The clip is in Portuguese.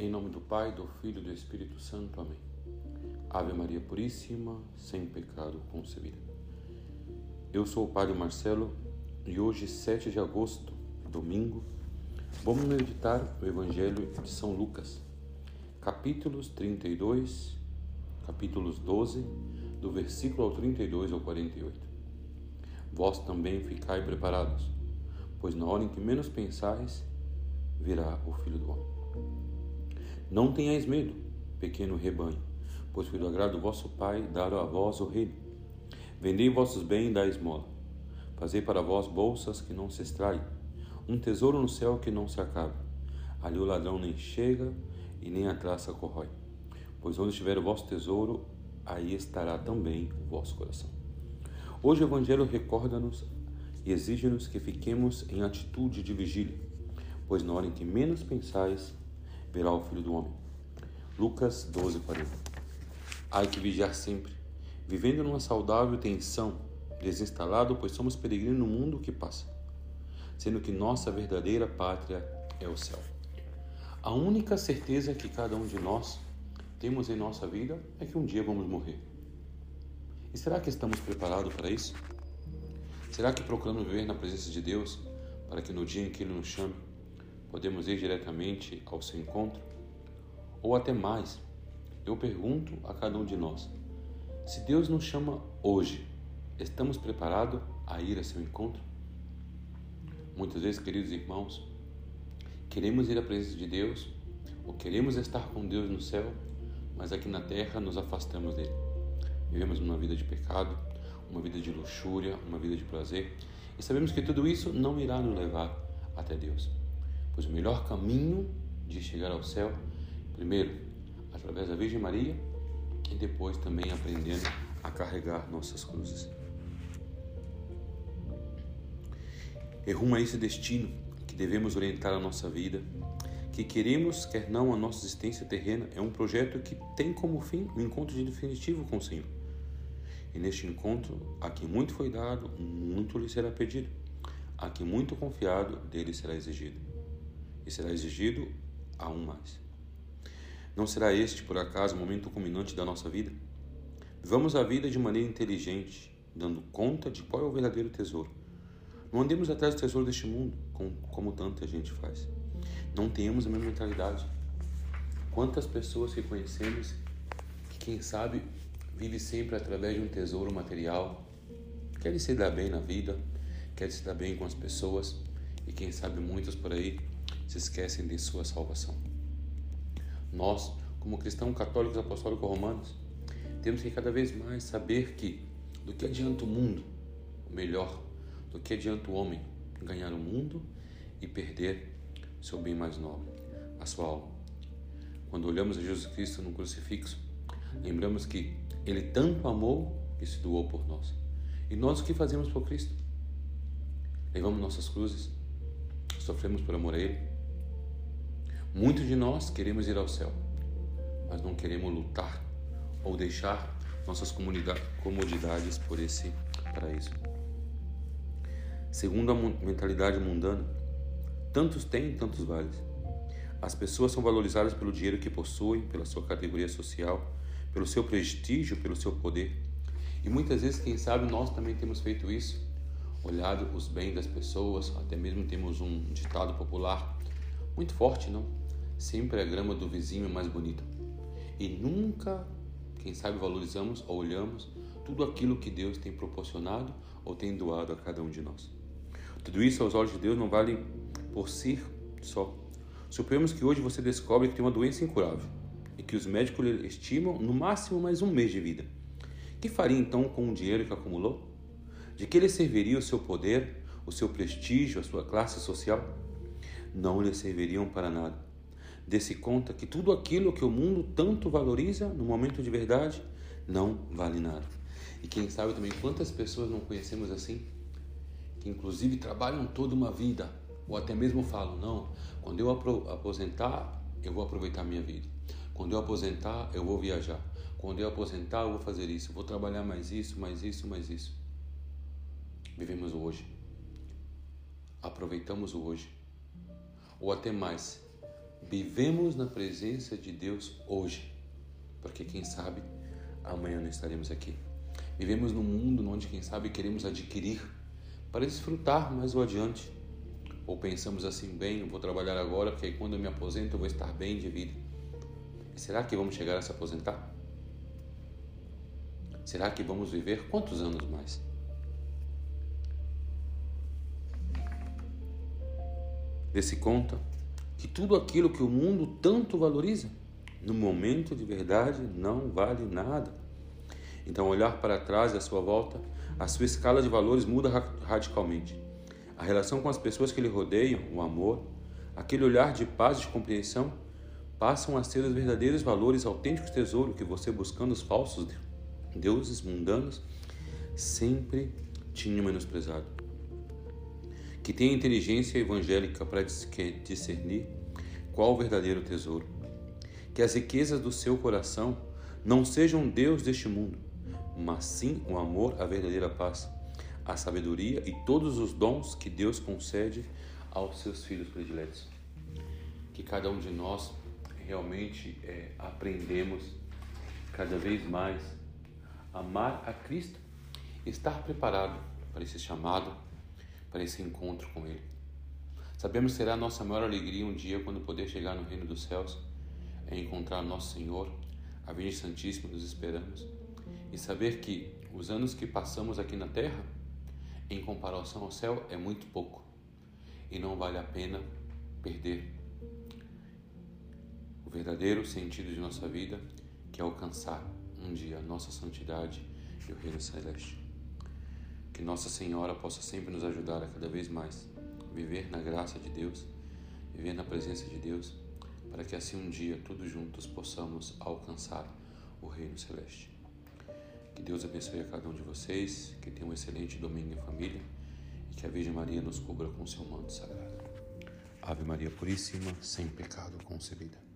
Em nome do Pai, do Filho e do Espírito Santo. Amém. Ave Maria Puríssima, sem pecado concebida. Eu sou o Padre Marcelo e hoje, 7 de agosto, domingo, vamos meditar o Evangelho de São Lucas, capítulos 32, capítulos 12, do versículo ao 32 ao 48. Vós também ficai preparados, pois na hora em que menos pensais, virá o Filho do Homem. Não tenhais medo, pequeno rebanho, pois foi do agrado do vosso Pai dar a vós o reino. Vendei vossos bens e dai esmola. Fazei para vós bolsas que não se extraem, um tesouro no céu que não se acaba. Ali o ladrão nem chega e nem a traça corrói. Pois onde estiver o vosso tesouro, aí estará também o vosso coração. Hoje o Evangelho recorda-nos e exige-nos que fiquemos em atitude de vigília pois na hora em que menos pensais, verá o Filho do Homem. Lucas 12, 40. Há que vigiar sempre, vivendo numa saudável tensão, desinstalado, pois somos peregrinos no mundo que passa, sendo que nossa verdadeira pátria é o céu. A única certeza que cada um de nós temos em nossa vida é que um dia vamos morrer. E será que estamos preparados para isso? Será que procuramos viver na presença de Deus para que no dia em que Ele nos chame, Podemos ir diretamente ao seu encontro? Ou até mais, eu pergunto a cada um de nós: se Deus nos chama hoje, estamos preparados a ir a seu encontro? Muitas vezes, queridos irmãos, queremos ir à presença de Deus ou queremos estar com Deus no céu, mas aqui na terra nos afastamos dele. Vivemos uma vida de pecado, uma vida de luxúria, uma vida de prazer, e sabemos que tudo isso não irá nos levar até Deus. Pois o melhor caminho de chegar ao céu, primeiro, através da Virgem Maria e depois também aprendendo a carregar nossas cruzes. E rumo a esse destino que devemos orientar a nossa vida, que queremos, quer não, a nossa existência terrena, é um projeto que tem como fim o um encontro de definitivo com o Senhor. E neste encontro, a quem muito foi dado, muito lhe será pedido. A quem muito confiado, dele será exigido e será exigido a um mais. Não será este, por acaso, o momento culminante da nossa vida? Vivamos a vida de maneira inteligente, dando conta de qual é o verdadeiro tesouro. Não andemos atrás do tesouro deste mundo, como, como tanta gente faz. Não tenhamos a mesma mentalidade. Quantas pessoas que conhecemos que, quem sabe, vive sempre através de um tesouro material, querem se dar bem na vida, querem se dar bem com as pessoas, e quem sabe muitos por aí se esquecem de sua salvação. Nós, como cristãos católicos apostólicos romanos, temos que cada vez mais saber que do que adianta o mundo, o melhor, do que adianta o homem ganhar o mundo e perder seu bem mais nobre, a sua alma. Quando olhamos a Jesus Cristo no crucifixo, lembramos que ele tanto amou que se doou por nós. E nós o que fazemos por Cristo? Levamos nossas cruzes, sofremos por amor a Ele, Muitos de nós queremos ir ao céu, mas não queremos lutar ou deixar nossas comodidades por esse paraíso. Segundo a mentalidade mundana, tantos têm, tantos vales. As pessoas são valorizadas pelo dinheiro que possuem, pela sua categoria social, pelo seu prestígio, pelo seu poder. E muitas vezes, quem sabe, nós também temos feito isso, olhado os bens das pessoas, até mesmo temos um ditado popular muito forte, não? Sempre a grama do vizinho é mais bonita. E nunca, quem sabe, valorizamos ou olhamos tudo aquilo que Deus tem proporcionado ou tem doado a cada um de nós. Tudo isso aos olhos de Deus não vale por si só. Suponhamos que hoje você descobre que tem uma doença incurável e que os médicos estimam no máximo mais um mês de vida. Que faria então com o dinheiro que acumulou? De que lhe serviria o seu poder, o seu prestígio, a sua classe social? Não lhe serviriam para nada dê-se conta que tudo aquilo que o mundo tanto valoriza no momento de verdade não vale nada. E quem sabe também quantas pessoas não conhecemos assim, que inclusive trabalham toda uma vida, ou até mesmo falam: não, quando eu aposentar, eu vou aproveitar minha vida. Quando eu aposentar, eu vou viajar. Quando eu aposentar, eu vou fazer isso. Vou trabalhar mais isso, mais isso, mais isso. Vivemos o hoje. Aproveitamos o hoje. Ou até mais, vivemos na presença de Deus hoje, porque quem sabe amanhã não estaremos aqui. Vivemos num mundo onde, quem sabe, queremos adquirir para desfrutar mais o adiante. Ou pensamos assim, bem, eu vou trabalhar agora, porque quando eu me aposento eu vou estar bem de vida. E será que vamos chegar a se aposentar? Será que vamos viver quantos anos mais? Dê-se conta que tudo aquilo que o mundo tanto valoriza, no momento de verdade não vale nada. Então, olhar para trás e à sua volta, a sua escala de valores muda radicalmente. A relação com as pessoas que lhe rodeiam, o amor, aquele olhar de paz e de compreensão, passam a ser os verdadeiros valores, autênticos tesouros que você, buscando os falsos deuses mundanos, sempre tinha menosprezado. Que tenha inteligência evangélica para discernir qual o verdadeiro tesouro. Que as riquezas do seu coração não sejam Deus deste mundo, mas sim o amor, a verdadeira paz a sabedoria e todos os dons que Deus concede aos seus filhos prediletos. Que cada um de nós realmente é, aprendemos cada vez mais amar a Cristo, estar preparado para esse chamado, para esse encontro com Ele. Sabemos será a nossa maior alegria um dia quando poder chegar no reino dos céus, é encontrar nosso Senhor, a Virgem Santíssima nos esperamos, e saber que os anos que passamos aqui na terra em comparação ao céu, é muito pouco e não vale a pena perder o verdadeiro sentido de nossa vida, que é alcançar um dia a nossa santidade e o reino celeste. Que Nossa Senhora possa sempre nos ajudar a cada vez mais viver na graça de Deus, viver na presença de Deus, para que assim um dia, todos juntos, possamos alcançar o reino celeste. Que Deus abençoe a cada um de vocês, que tenham um excelente domingo em família e que a Virgem Maria nos cubra com seu manto sagrado. Ave Maria Puríssima, sem pecado concebida.